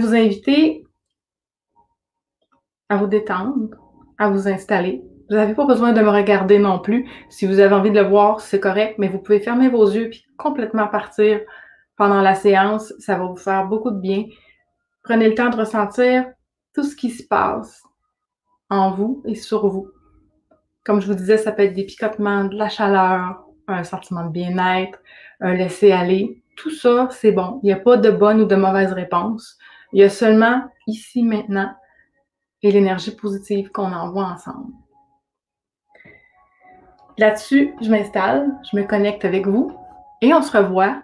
vous inviter à vous détendre, à vous installer. Vous n'avez pas besoin de me regarder non plus. Si vous avez envie de le voir, c'est correct, mais vous pouvez fermer vos yeux puis complètement partir pendant la séance. Ça va vous faire beaucoup de bien. Prenez le temps de ressentir tout ce qui se passe en vous et sur vous. Comme je vous disais, ça peut être des picotements, de la chaleur, un sentiment de bien-être, un laisser-aller. Tout ça, c'est bon. Il n'y a pas de bonne ou de mauvaise réponse. Il y a seulement ici, maintenant, et l'énergie positive qu'on envoie ensemble. Là-dessus, je m'installe, je me connecte avec vous et on se revoit,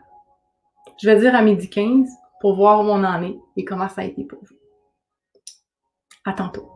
je vais dire à midi 15 pour voir où on en est et comment ça a été pour vous. À tantôt.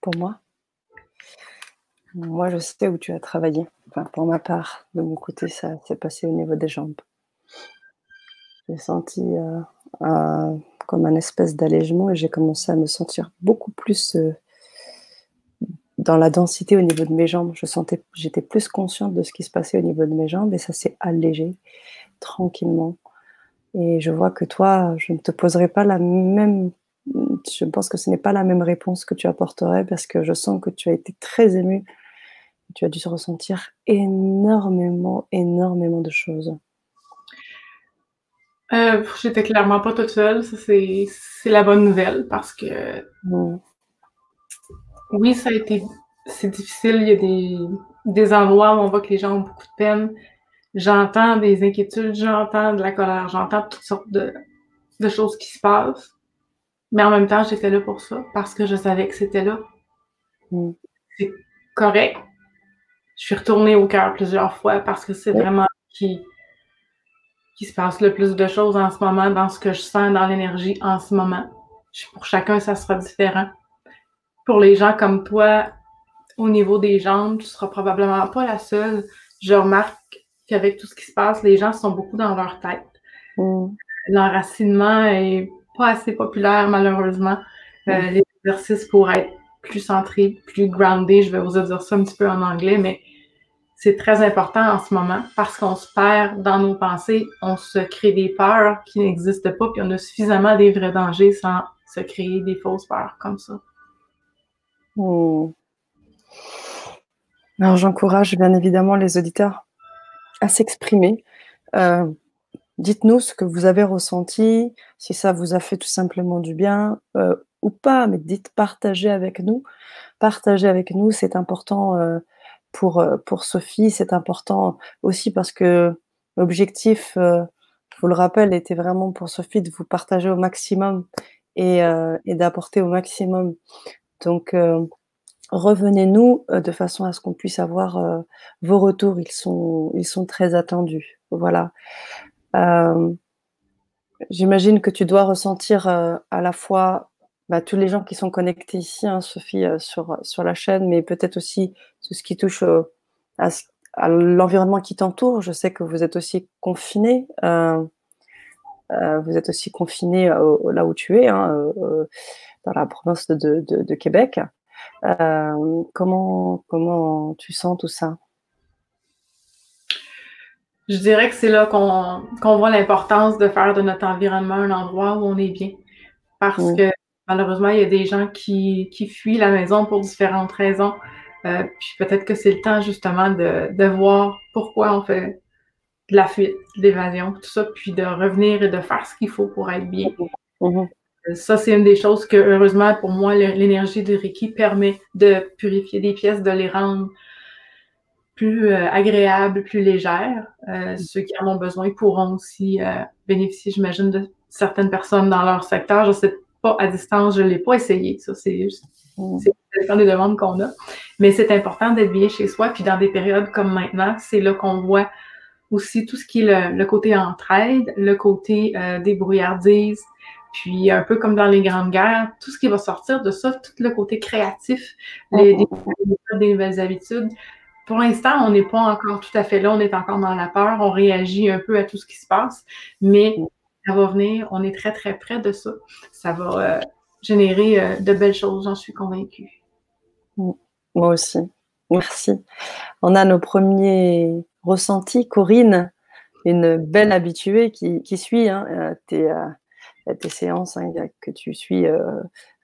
Pour moi? Moi, je sais où tu as travaillé. Enfin, pour ma part, de mon côté, ça s'est passé au niveau des jambes. J'ai senti euh, comme un espèce d'allègement et j'ai commencé à me sentir beaucoup plus euh, dans la densité au niveau de mes jambes. Je sentais, j'étais plus consciente de ce qui se passait au niveau de mes jambes et ça s'est allégé tranquillement. Et je vois que toi, je ne te poserai pas la même. Je pense que ce n'est pas la même réponse que tu apporterais parce que je sens que tu as été très émue. Tu as dû ressentir énormément, énormément de choses. Euh, j'étais clairement pas toute seule. C'est, c'est la bonne nouvelle parce que Mm. oui, ça a été, c'est difficile. Il y a des, des endroits où on voit que les gens ont beaucoup de peine. J'entends des inquiétudes, j'entends de la colère, j'entends toutes sortes de, de choses qui se passent. Mais en même temps, j'étais là pour ça parce que je savais que c'était là. Mm. C'est correct. Je suis retournée au cœur plusieurs fois parce que c'est vraiment qui qui se passe le plus de choses en ce moment, dans ce que je sens, dans l'énergie en ce moment. Pour chacun, ça sera différent. Pour les gens comme toi, au niveau des jambes, tu seras probablement pas la seule. Je remarque qu'avec tout ce qui se passe, les gens sont beaucoup dans leur tête. Mm. L'enracinement est pas assez populaire, malheureusement. Euh, Mm. les exercices pour être plus centrés, plus grounded, je vais vous dire ça un petit peu en anglais, mais c'est très important en ce moment parce qu'on se perd dans nos pensées, on se crée des peurs qui n'existent pas, puis on a suffisamment des vrais dangers sans se créer des fausses peurs comme ça. Mm. Alors j'encourage bien évidemment les auditeurs à s'exprimer. Euh, Dites-nous ce que vous avez ressenti, si ça vous a fait tout simplement du bien euh, ou pas, mais dites partagez avec nous. Partagez avec nous, c'est important euh, pour, euh, pour Sophie. C'est important aussi parce que l'objectif, je vous le rappelle, était vraiment pour Sophie de vous partager au maximum et, et d'apporter au maximum. Donc, revenez-nous de façon à ce qu'on puisse avoir vos retours. Ils sont, ils sont très attendus. Voilà. J'imagine que tu dois ressentir à la fois bah, tous les gens qui sont connectés ici, hein, Sophie, sur, sur la chaîne, mais peut-être aussi tout ce qui touche à, l'environnement qui t'entoure. Je sais que vous êtes aussi confiné. vous êtes aussi confiné là où tu es, hein, dans la province de, de, de Québec. comment, comment tu sens tout ça? Je dirais que c'est là qu'on voit l'importance de faire de notre environnement un endroit où on est bien. Parce que malheureusement, il y a des gens qui, qui fuient la maison pour différentes raisons. Euh, puis peut-être que c'est le temps justement de, de voir pourquoi on fait de la fuite, de l'évasion, tout ça, puis de revenir et de faire ce qu'il faut pour être bien. Mm-hmm. Euh, ça, c'est une des choses que, heureusement, pour moi, l'énergie de Reiki permet de purifier des pièces, de les rendre plus euh, agréable, plus légère. Euh, mm. ceux qui en ont besoin pourront aussi euh, bénéficier, j'imagine, de certaines personnes dans leur secteur. Je ne sais pas à distance, je ne l'ai pas essayé. Ça, c'est juste mm. c'est des demandes qu'on a. Mais c'est important d'être bien chez soi. Puis dans des périodes comme maintenant, c'est là qu'on voit aussi tout ce qui est le, côté entraide, le côté euh, débrouillardise, puis un peu comme dans les grandes guerres, tout ce qui va sortir de ça, tout le côté créatif, les, mm. des nouvelles habitudes, pour l'instant, on n'est pas encore tout à fait là, on est encore dans la peur, on réagit un peu à tout ce qui se passe, mais ça va venir, on est très, très près de ça. Ça va euh, générer euh, de belles choses, j'en suis convaincue. Mm. Moi aussi. Merci. On a nos premiers ressentis. Corinne, une belle habituée qui, suit hein, euh, tes, tes, séances hein, que tu suis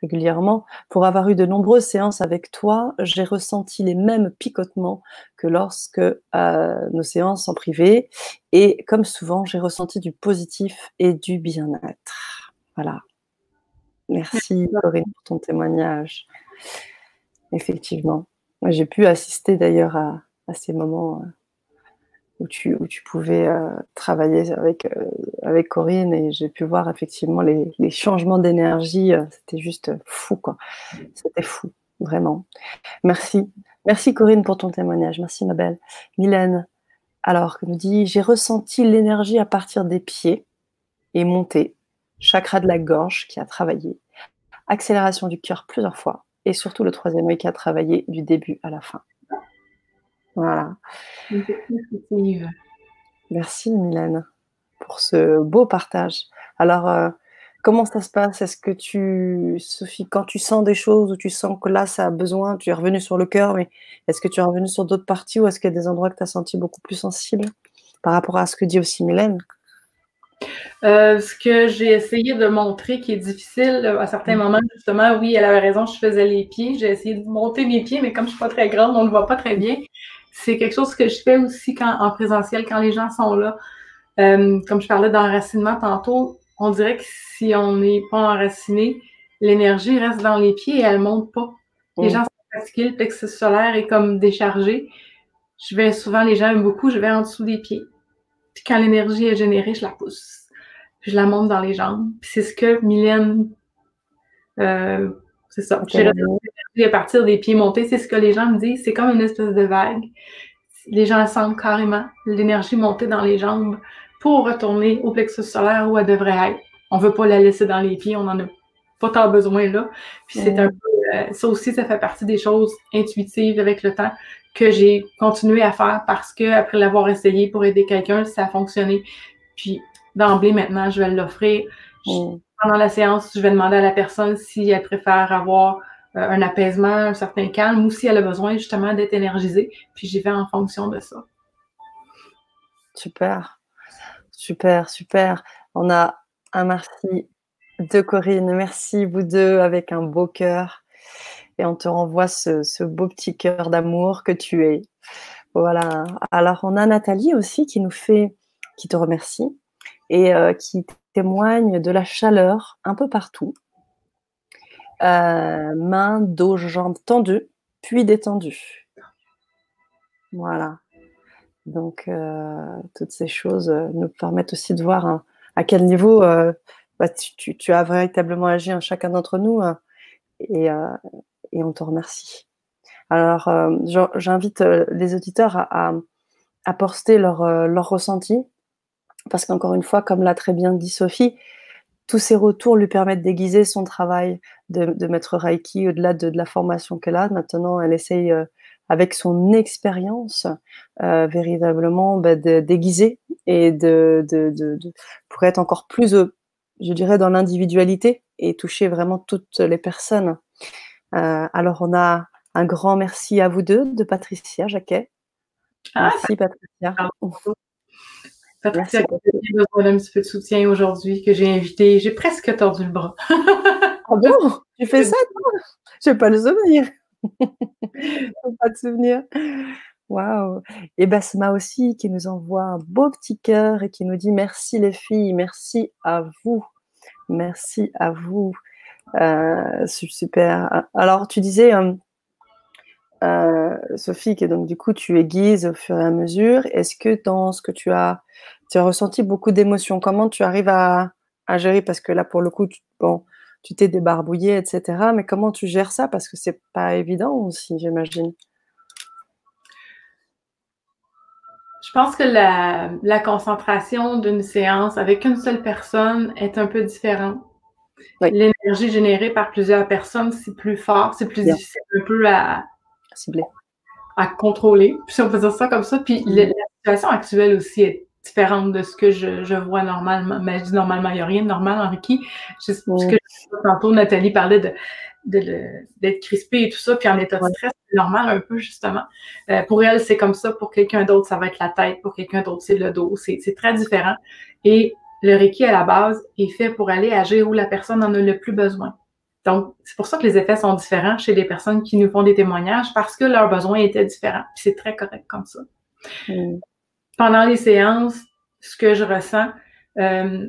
régulièrement. Pour avoir eu de nombreuses séances avec toi, j'ai ressenti les mêmes picotements que lorsque euh, nos séances en privé. Et comme souvent, j'ai ressenti du positif et du bien-être. Voilà. Merci Corinne pour ton témoignage. Effectivement. J'ai pu assister d'ailleurs à, ces moments. Euh, où tu, pouvais euh, travailler avec, euh, avec Corinne et j'ai pu voir effectivement les, changements d'énergie. Euh, c'était juste fou, quoi. C'était fou, vraiment. Merci. Merci Corinne pour ton témoignage. Merci ma belle. Mylène, alors, nous dit J'ai ressenti l'énergie à partir des pieds et monter, chakra de la gorge qui a travaillé, accélération du cœur plusieurs fois et surtout le troisième œil qui a travaillé du début à la fin. Voilà. Merci Mylène pour ce beau partage. Alors, euh, comment ça se passe? Est-ce que tu, Sophie, quand tu sens des choses ou tu sens que là, ça a besoin, tu es revenu sur le cœur, mais est-ce que tu es revenu sur d'autres parties ou est-ce qu'il y a des endroits que tu as senti beaucoup plus sensibles par rapport à ce que dit aussi Mylène? Euh, ce que j'ai essayé de montrer qui est difficile à certains mm. moments, justement, oui, elle avait raison, je faisais les pieds. J'ai essayé de monter mes pieds, mais comme je suis pas très grande, on ne voit pas très bien c'est quelque chose que je fais aussi quand, en présentiel, quand les gens sont là. Euh, comme je parlais d'enracinement tantôt, on dirait que si on n'est pas enraciné, l'énergie reste dans les pieds et elle ne monte pas. Les mm. gens sont fatigués, le plexus solaire est comme déchargé. Je vais souvent, les gens aiment beaucoup, je vais en dessous des pieds. Puis quand l'énergie est générée, je la pousse. je la monte dans les jambes. Puis c'est ce que Mylène, euh, c'est ça à partir des pieds montés. C'est ce que les gens me disent. C'est comme une espèce de vague. Les gens sentent carrément l'énergie monter dans les jambes pour retourner au plexus solaire où elle devrait être. On veut pas la laisser dans les pieds. On en a pas tant besoin là. Puis c'est un peu, euh, ça aussi, ça fait partie des choses intuitives avec le temps que j'ai continué à faire parce que après l'avoir essayé pour aider quelqu'un, ça a fonctionné. Puis d'emblée maintenant, je vais l'offrir. Mm. Pendant la séance, je vais demander à la personne si elle préfère avoir un apaisement, un certain calme, ou si elle a besoin justement d'être énergisée. Puis j'y vais en fonction de ça. Super, super, super. On a un merci de Corinne. Merci vous deux avec un beau cœur. Et on te renvoie ce, beau petit cœur d'amour que tu es. Voilà. Alors on a Nathalie aussi qui nous fait, qui te remercie et euh, qui témoigne de la chaleur un peu partout. Euh, mains, dos, jambes tendues, puis détendues. Voilà. Donc, euh, toutes ces choses euh, nous permettent aussi de voir hein, à quel niveau euh, bah, tu, as véritablement agi en chacun d'entre nous hein, et, et, on te remercie. Alors, j'invite les auditeurs à, à, poster leur, leur ressenti parce qu'encore une fois, comme l'a très bien dit Sophie, tous ces retours lui permettent d'aiguiser son travail de, de maître Reiki au-delà de, de, la formation qu'elle a. Maintenant, elle essaye avec son expérience, euh, véritablement bah, déguisée et de, pour être encore plus, euh, je dirais, dans l'individualité et toucher vraiment toutes les personnes. Euh, alors, on a un grand merci à vous deux, de Patricia Jacquet. Ah, merci, Patricia. Patricia, a besoin d'un petit peu de soutien aujourd'hui, que j'ai invité. J'ai presque tordu le bras. ah bon? Tu fais ça, toi? Je n'ai pas le souvenir. pas de souvenir. Waouh! Et Basma aussi qui nous envoie un beau petit cœur et qui nous dit merci les filles, merci à vous, merci à vous. Euh, super. Alors tu disais, euh, Sophie, que donc du coup tu aiguises au fur et à mesure. Est-ce que dans ce que tu as, tu as ressenti beaucoup d'émotions? Comment tu arrives à, à, gérer? Parce que là pour le coup, tu, bon, tu t'es débarbouillé, etc. Mais comment tu gères ça? Parce que c'est pas évident aussi, j'imagine. Je pense que la, concentration d'une séance avec une seule personne est un peu différente. L'énergie générée par plusieurs personnes, c'est plus fort, c'est plus difficile un peu à, cibler, à contrôler. Puis si on faisait ça comme ça, puis mm. la situation actuelle aussi est différente de ce que je, vois normalement. Mais je dis normalement, il n'y a rien de normal en Reiki. Ce que tantôt, Nathalie parlait de d'être crispée et tout ça, puis en état de stress, c'est normal un peu, justement. Euh, pour elle, c'est comme ça. Pour quelqu'un d'autre, ça va être la tête. Pour quelqu'un d'autre, c'est le dos. C'est très différent. Et le Reiki, à la base, est fait pour aller agir où la personne en a le plus besoin. Donc, c'est pour ça que les effets sont différents chez les personnes qui nous font des témoignages, parce que leurs besoins étaient différents. c'est très correct comme ça. Mm pendant les séances, ce que je ressens, euh,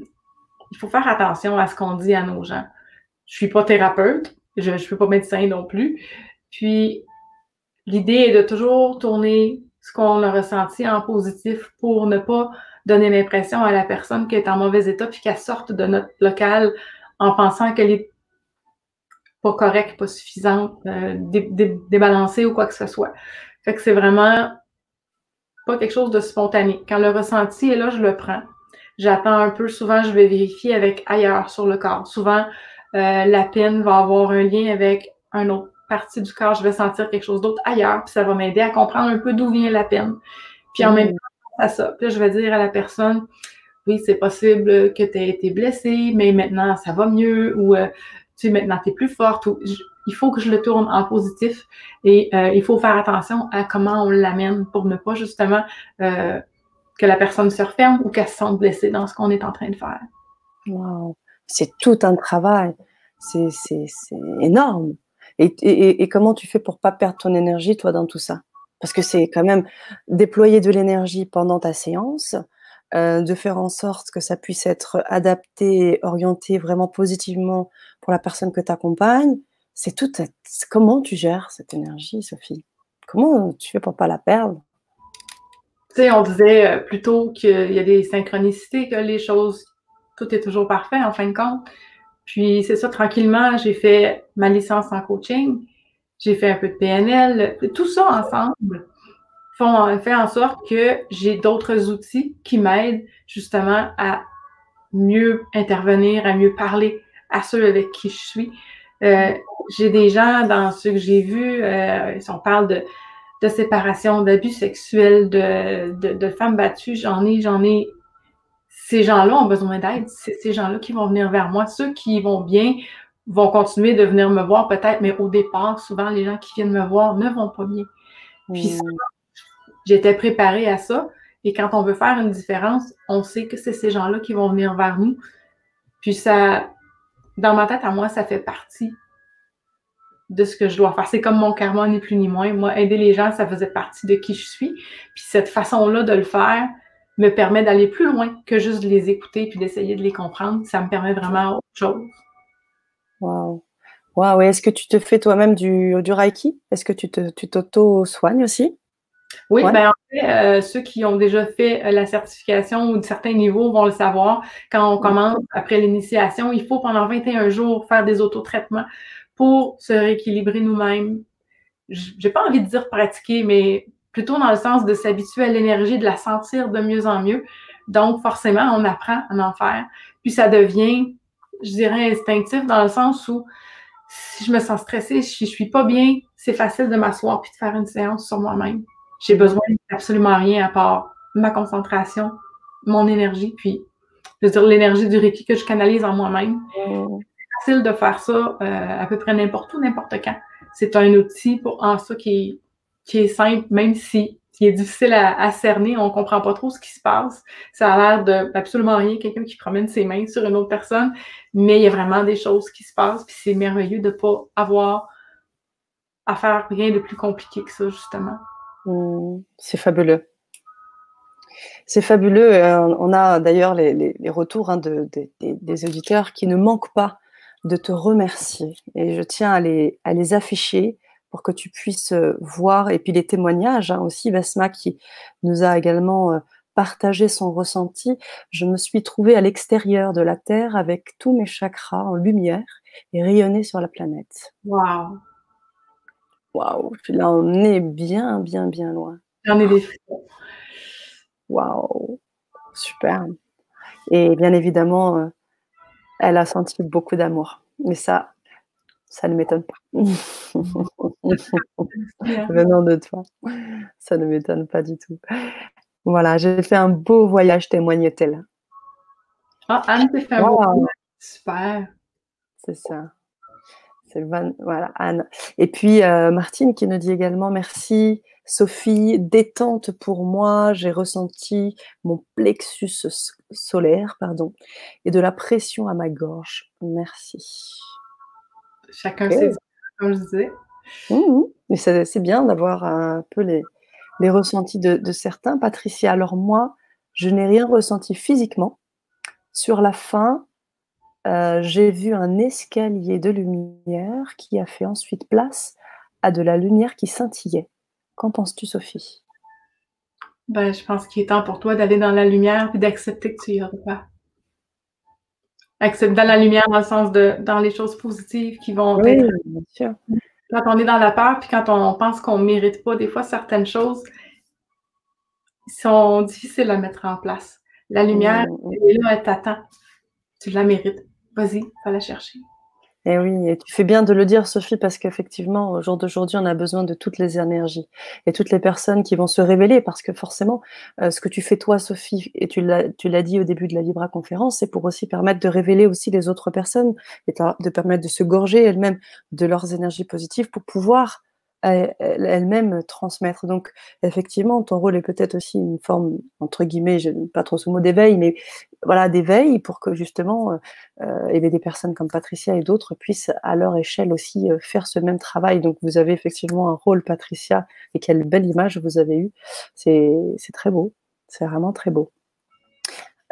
il faut faire attention à ce qu'on dit à nos gens. Je suis pas thérapeute, je ne suis pas médecin non plus. Puis, l'idée est de toujours tourner ce qu'on a ressenti en positif pour ne pas donner l'impression à la personne qu'elle est en mauvais état puis qu'elle sorte de notre local en pensant qu'elle est pas correcte, pas suffisante, euh, débalancée ou quoi que ce soit. Fait que c'est vraiment pas quelque chose de spontané. Quand le ressenti est là, je le prends. J'attends un peu. Souvent, je vais vérifier avec ailleurs sur le corps. Souvent, euh, la peine va avoir un lien avec une autre partie du corps. Je vais sentir quelque chose d'autre ailleurs, puis ça va m'aider à comprendre un peu d'où vient la peine. Puis en même mm. temps, à ça, puis je vais dire à la personne, oui, c'est possible que tu aies été blessée, mais maintenant, ça va mieux, ou euh, maintenant, tu es plus forte, il faut que je le tourne en positif et euh, il faut faire attention à comment on l'amène pour ne pas justement euh, que la personne se referme ou qu'elle se sente blessée dans ce qu'on est en train de faire. Wow, c'est tout un travail, c'est énorme. Et, comment tu fais pour pas perdre ton énergie, toi, dans tout ça? Parce que c'est quand même déployer de l'énergie pendant ta séance, euh, de faire en sorte que ça puisse être adapté, orienté vraiment positivement pour la personne que tu accompagnes, c'est tout. Comment tu gères cette énergie, Sophie? Comment tu fais pour pas la perdre? Tu sais, on disait euh, plutôt qu'il y a des synchronicités, que les choses, tout est toujours parfait en fin de compte. Puis c'est ça, tranquillement, j'ai fait ma licence en coaching, j'ai fait un peu de PNL, tout ça ensemble font, fait en sorte que j'ai d'autres outils qui m'aident justement à mieux intervenir, à mieux parler à ceux avec qui je suis. Euh, j'ai des gens dans ce que j'ai vu, euh, si on parle de, de séparation, d'abus sexuels, de, de, de, femmes battues, j'en ai, j'en ai. Ces gens-là ont besoin d'aide. C'est ces gens-là qui vont venir vers moi. Ceux qui vont bien vont continuer de venir me voir peut-être, mais au départ, souvent, les gens qui viennent me voir ne vont pas bien. Puis hmm. j'étais préparée à ça. Et quand on veut faire une différence, on sait que c'est ces gens-là qui vont venir vers nous. Puis ça, dans ma tête, à moi, ça fait partie de ce que je dois faire. C'est comme mon karma, ni plus ni moins. Moi, aider les gens, ça faisait partie de qui je suis. Puis cette façon-là de le faire me permet d'aller plus loin que juste de les écouter puis d'essayer de les comprendre. Ça me permet vraiment autre chose. Wow. Wow. Est-ce que tu te fais toi-même du, du Reiki? Est-ce que tu t'auto-soignes aussi? Oui, ben en fait, euh, ceux qui ont déjà fait euh, la certification ou de certains niveaux vont le savoir. Quand on commence après l'initiation, il faut pendant 21 jours faire des autotraitements pour se rééquilibrer nous-mêmes. J'ai pas envie de dire pratiquer, mais plutôt dans le sens de s'habituer à l'énergie, de la sentir de mieux en mieux. Donc, forcément, on apprend à en faire. Puis ça devient, je dirais, instinctif dans le sens où si je me sens stressée, si je suis pas bien, c'est facile de m'asseoir puis de faire une séance sur moi-même. J'ai besoin d'absolument rien à part ma concentration, mon énergie, puis je veux dire l'énergie du Reiki que je canalise en moi-même. Mm. C'est facile de faire ça euh, à peu près n'importe où, n'importe quand. C'est un outil pour en ça qui, qui est simple, même si qui est difficile à, cerner, on comprend pas trop ce qui se passe. Ça a l'air de absolument rien, quelqu'un qui promène ses mains sur une autre personne, mais il y a vraiment des choses qui se passent, puis c'est merveilleux de pas avoir à faire rien de plus compliqué que ça, justement. C'est fabuleux. C'est fabuleux. On a d'ailleurs les, retours hein, des auditeurs qui ne manquent pas de te remercier. Et je tiens à les, afficher pour que tu puisses euh, voir. Et puis les témoignages hein, aussi, Basma qui nous a également euh, partagé son ressenti. Je me suis trouvée à l'extérieur de la Terre avec tous mes chakras en lumière et rayonner sur la planète. Waouh, là on est bien, bien, bien loin. J'en ai des Waouh, super. Et bien évidemment, euh, elle a senti beaucoup d'amour. Mais ça, ça ne m'étonne pas. Venant de toi, ça ne m'étonne pas du tout. Voilà, j'ai fait un beau voyage, témoigne-t-elle. Ah, Anne t'es fait un beau voyage. Super. C'est ça. C'est voilà, Anne. Et puis euh, Martine qui nous dit également merci. Sophie, détente pour moi, j'ai ressenti mon plexus solaire, pardon, et de la pression à ma gorge. Merci. Chacun ses comme je disais. Mmh, mmh. Mais c'est bien d'avoir un peu les, les ressentis de, certains. Patricia, alors moi, je n'ai rien ressenti physiquement. Sur la fin, euh, j'ai vu un escalier de lumière qui a fait ensuite place à de la lumière qui scintillait. Qu'en penses-tu, Sophie? Ben, Je pense qu'il est temps pour toi d'aller dans la lumière et d'accepter que tu y auras pas dans la lumière dans le sens de dans les choses positives qui vont oui, Bien sûr. Quand on est dans la peur, puis quand on pense qu'on ne mérite pas, des fois, certaines choses sont difficiles à mettre en place. La lumière, mm. elle est là, elle t'attend. Tu la mérites. Vas-y, va la chercher. Et eh oui, et tu fais bien de le dire, Sophie, parce qu'effectivement, au jour d'aujourd'hui, on a besoin de toutes les énergies et toutes les personnes qui vont se révéler, parce que forcément, euh, ce que tu fais toi, Sophie, et tu l'as dit au début de la Libra conférence, c'est pour aussi permettre de révéler aussi les autres personnes et de permettre de se gorger elles-mêmes de leurs énergies positives pour pouvoir elle-même transmettre. Donc, effectivement, ton rôle est peut-être aussi une forme, entre guillemets, je n'aime pas trop ce mot d'éveil, mais voilà, d'éveil pour que justement, euh, eh des personnes comme Patricia et d'autres puissent à leur échelle aussi euh, faire ce même travail. Donc, vous avez effectivement un rôle, Patricia, et quelle belle image vous avez eue. C'est très beau. C'est vraiment très beau.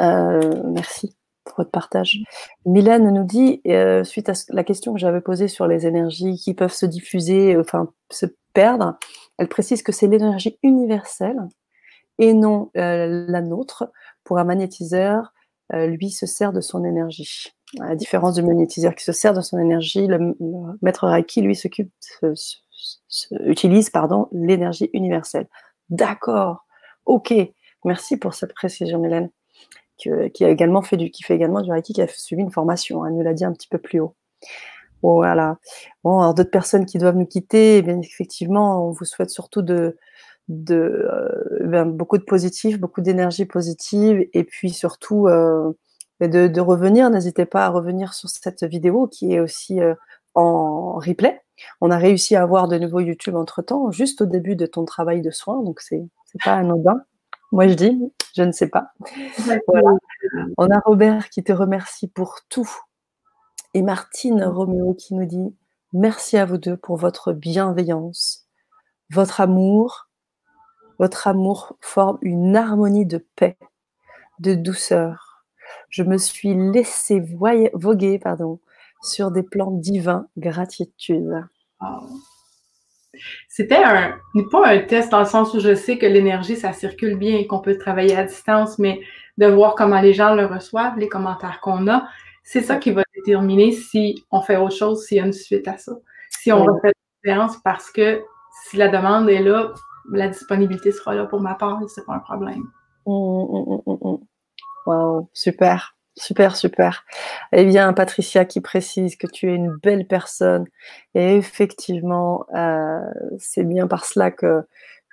Euh, merci pour votre partage. Mylène nous dit, euh, suite à la question que j'avais posée sur les énergies qui peuvent se diffuser, enfin se perdre, elle précise que c'est l'énergie universelle et non euh, la nôtre. Pour un magnétiseur, euh, lui se sert de son énergie. À la différence du magnétiseur qui se sert de son énergie, le, maître Reiki, lui, s'occupe, utilise pardon l'énergie universelle. D'accord. Ok. Merci pour cette précision, Mylène qui a également fait du, qui fait également du Reiki, qui a suivi une formation. Elle nous l'a dit un petit peu plus haut. voilà. Bon, alors d'autres personnes qui doivent nous quitter, eh bien effectivement, on vous souhaite surtout de, euh, ben, beaucoup de positif, beaucoup d'énergie positive, et puis surtout euh, de, revenir. N'hésitez pas à revenir sur cette vidéo qui est aussi euh, en replay. On a réussi à avoir de nouveaux YouTube entre temps, juste au début de ton travail de soin, donc c'est pas anodin. Moi, je dis, je ne sais pas. On a Robert qui te remercie pour tout. Et Martine Roméo qui nous dit merci à vous deux pour votre bienveillance, votre amour. Votre amour forme une harmonie de paix, de douceur. Je me suis laissé voguer pardon, sur des plans divins. Gratitude. C'était un, pas un test dans le sens où je sais que l'énergie, ça circule bien et qu'on peut travailler à distance, mais de voir comment les gens le reçoivent, les commentaires qu'on a, c'est ça qui va déterminer si on fait autre chose, s'il y a une suite à ça. Si on refait la séance parce que si la demande est là, la disponibilité sera là pour ma part et c'est pas un problème. Mmh, mmh, mmh, wow, super. Super, super. Eh bien, Patricia qui précise que tu es une belle personne. Et effectivement, euh, c'est bien par cela que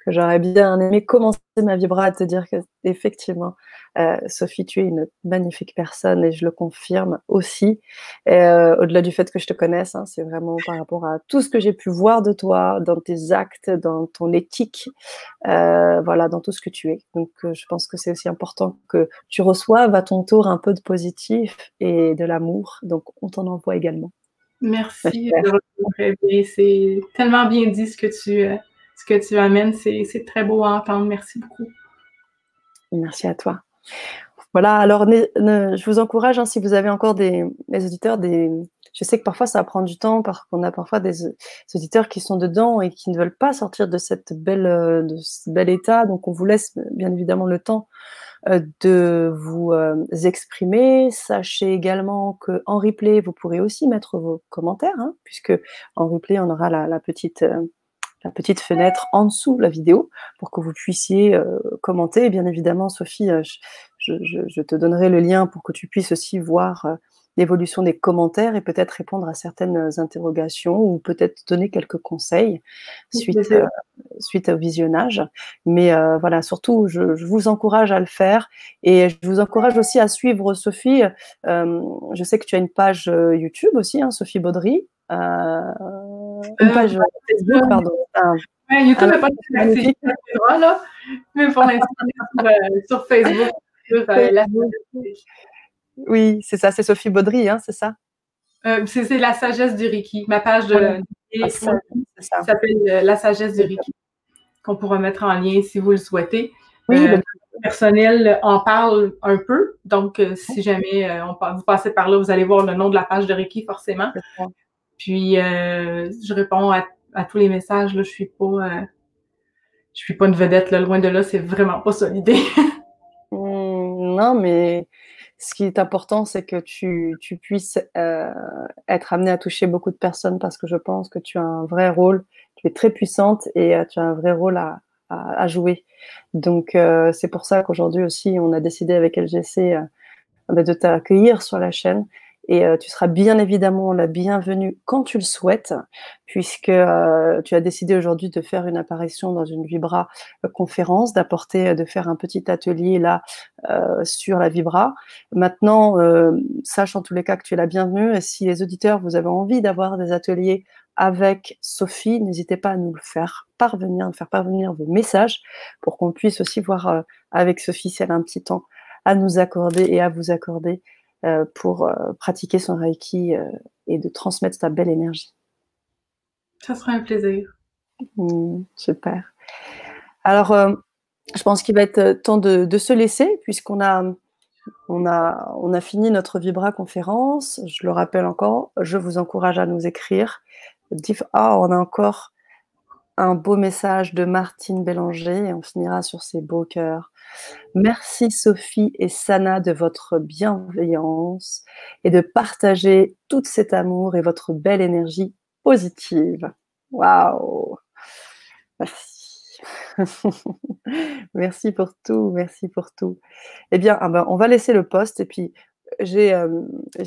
j'aurais bien aimé commencer ma vibra à te dire que effectivement, euh, Sophie, tu es une magnifique personne et je le confirme aussi. Euh, au-delà du fait que je te connaisse, hein, c'est vraiment par rapport à tout ce que j'ai pu voir de toi, dans tes actes, dans ton éthique, euh, voilà, dans tout ce que tu es. Donc, je pense que c'est aussi important que tu reçoives à ton tour un peu de positif et de l'amour. Donc, on t'en envoie également. Merci. C'est tellement bien dit ce que tu ce que tu amènes. C'est très beau à entendre. Merci beaucoup. Merci à toi. Voilà, alors je vous encourage, hein, si vous avez encore des, auditeurs, je sais que parfois ça prend du temps parce qu'on a parfois des, auditeurs qui sont dedans et qui ne veulent pas sortir de, cette belle, de ce bel état. Donc on vous laisse bien évidemment le temps euh, de vous euh, exprimer. Sachez également qu'en replay, vous pourrez aussi mettre vos commentaires, hein, puisque en replay, on aura la, petite... Euh, la petite fenêtre en dessous de la vidéo pour que vous puissiez euh, commenter. bien évidemment, Sophie, euh, je, te donnerai le lien pour que tu puisses aussi voir euh, l'évolution des commentaires et peut-être répondre à certaines interrogations ou peut-être donner quelques conseils suite, suite au visionnage. Mais voilà, surtout, je, vous encourage à le faire et je vous encourage aussi à suivre Sophie. je sais que tu as une page YouTube aussi, hein, Sophie Baudry. Une page Facebook, pardon. YouTube n'est pas très là, mais pour l'instant, sur, euh, sur, Facebook, sur euh, la Oui, c'est ça, c'est Sophie Baudry, hein, c'est ça? Euh, C'est la sagesse du Reiki. Ma page de ah, s'appelle La sagesse du Reiki, qu'on pourra mettre en lien si vous le souhaitez. Oui, le personnel en parle un peu, donc si jamais on, vous passez par là, vous allez voir le nom de la page de Reiki forcément. Puis je réponds à à tous les messages. Là, je suis pas, euh, je suis pas une vedette. Là, loin de là, c'est vraiment pas ça l'idée. Mmh, non, mais ce qui est important, c'est que tu, tu puisses euh, être amené à toucher beaucoup de personnes parce que je pense que tu as un vrai rôle. Tu es très puissante et euh, tu as un vrai rôle à, à, jouer. Donc, c'est pour ça qu'aujourd'hui aussi, on a décidé avec LGC bah, de t'accueillir sur la chaîne et euh, tu seras bien évidemment la bienvenue quand tu le souhaites, puisque euh, tu as décidé aujourd'hui de faire une apparition dans une Vibra euh, conférence, d'apporter, de faire un petit atelier là sur la Vibra. Maintenant, sache en tous les cas que tu es la bienvenue. Et si les auditeurs, vous avez envie d'avoir des ateliers avec Sophie, n'hésitez pas à nous le faire parvenir, à faire parvenir vos messages pour qu'on puisse aussi voir avec Sophie si elle a un petit temps à nous accorder et à vous accorder pour euh, pratiquer son Reiki euh, et de transmettre sa belle énergie. Ça sera un plaisir. Mmh, super. Alors, je pense qu'il va être temps de, se laisser puisqu'on a, on a, on a fini notre Vibra conférence. Je le rappelle encore, je vous encourage à nous écrire. Ah, on a encore un beau message de Martine Bélanger et on finira sur ces beaux cœurs. Merci Sophie et Sana de votre bienveillance et de partager tout cet amour et votre belle énergie positive. Waouh Merci. merci pour tout, merci pour tout. Eh bien, ah ben, on va laisser le poste et puis j'ai euh,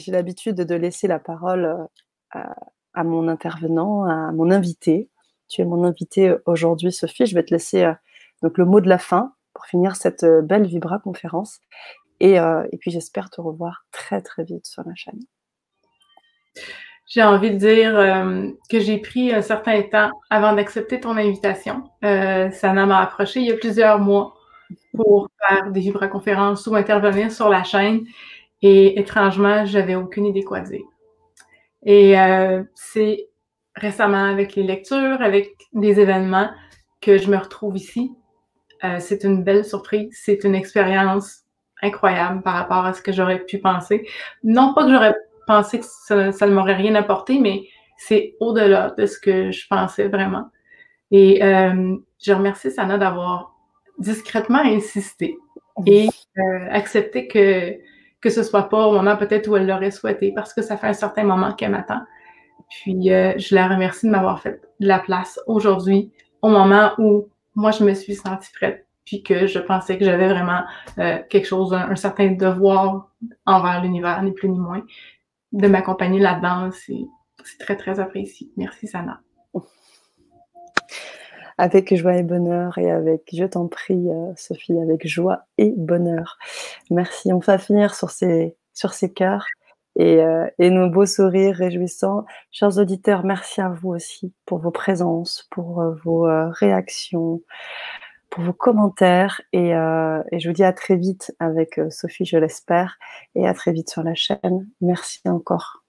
l'habitude de laisser la parole euh, à, mon intervenant, à mon invité. Tu es mon invité aujourd'hui, Sophie. Je vais te laisser euh, donc le mot de la fin pour finir cette euh, belle Vibra conférence. Et, euh, et puis j'espère te revoir très très vite sur la chaîne. J'ai envie de dire euh, que j'ai pris un certain temps avant d'accepter ton invitation. Euh, Sana m'a approché il y a plusieurs mois pour faire des vibra-conférences ou intervenir sur la chaîne. Et étrangement, j'avais aucune idée quoi dire. Et c'est récemment avec les lectures, avec des événements, que je me retrouve ici euh, c'est une belle surprise. C'est une expérience incroyable par rapport à ce que j'aurais pu penser. Non pas que j'aurais pensé que ça, ne m'aurait rien apporté, mais c'est au-delà de ce que je pensais vraiment. Et euh, je remercie Sana d'avoir discrètement insisté et euh, accepté que, que ce soit pas au moment peut-être où elle l'aurait souhaité parce que ça fait un certain moment qu'elle m'attend. Puis euh, je la remercie de m'avoir fait de la place aujourd'hui, au moment où moi je me suis sentie prête, puis que je pensais que j'avais vraiment euh, quelque chose, un, certain devoir envers l'univers, ni plus ni moins, de m'accompagner là-dedans. C'est très, très apprécié. Merci, Sana. Avec joie et bonheur et avec, je t'en prie, euh, Sophie, avec joie et bonheur. Merci. On va finir sur ces, sur ces cœurs et, euh, et, nos beaux sourires réjouissants. Chers auditeurs, merci à vous aussi pour vos présences, pour euh, vos euh, réactions, pour vos commentaires. Et, je vous dis à très vite avec Sophie, je l'espère, et à très vite sur la chaîne. Merci encore.